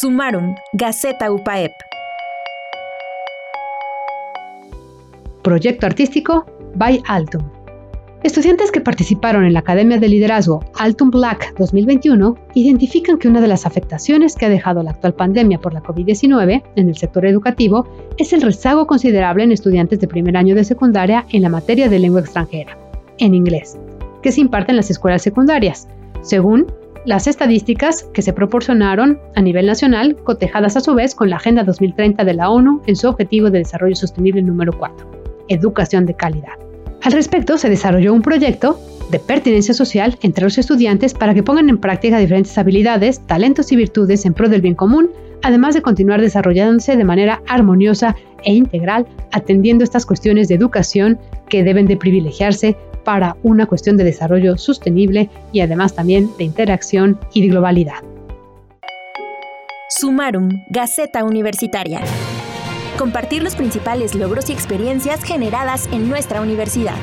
Sumaron, Gaceta UPAEP. Proyecto artístico by Altum. Estudiantes que participaron en la Academia de Liderazgo Altum Black 2021 identifican que una de las afectaciones que ha dejado la actual pandemia por la COVID-19 en el sector educativo es el rezago considerable en estudiantes de primer año de secundaria en la materia de lengua extranjera, en inglés, que se imparte en las escuelas secundarias, según las estadísticas que se proporcionaron a nivel nacional, cotejadas a su vez con la Agenda 2030 de la ONU en su Objetivo de Desarrollo Sostenible número 4, Educación de Calidad. Al respecto, se desarrolló un proyecto de pertinencia social entre los estudiantes para que pongan en práctica diferentes habilidades, talentos y virtudes en pro del bien común, además de continuar desarrollándose de manera armoniosa e integral, atendiendo estas cuestiones de educación que deben de privilegiarse para una cuestión de desarrollo sostenible y además también de interacción y de globalidad. Sumarum, Gaceta Universitaria. Compartir los principales logros y experiencias generadas en nuestra universidad.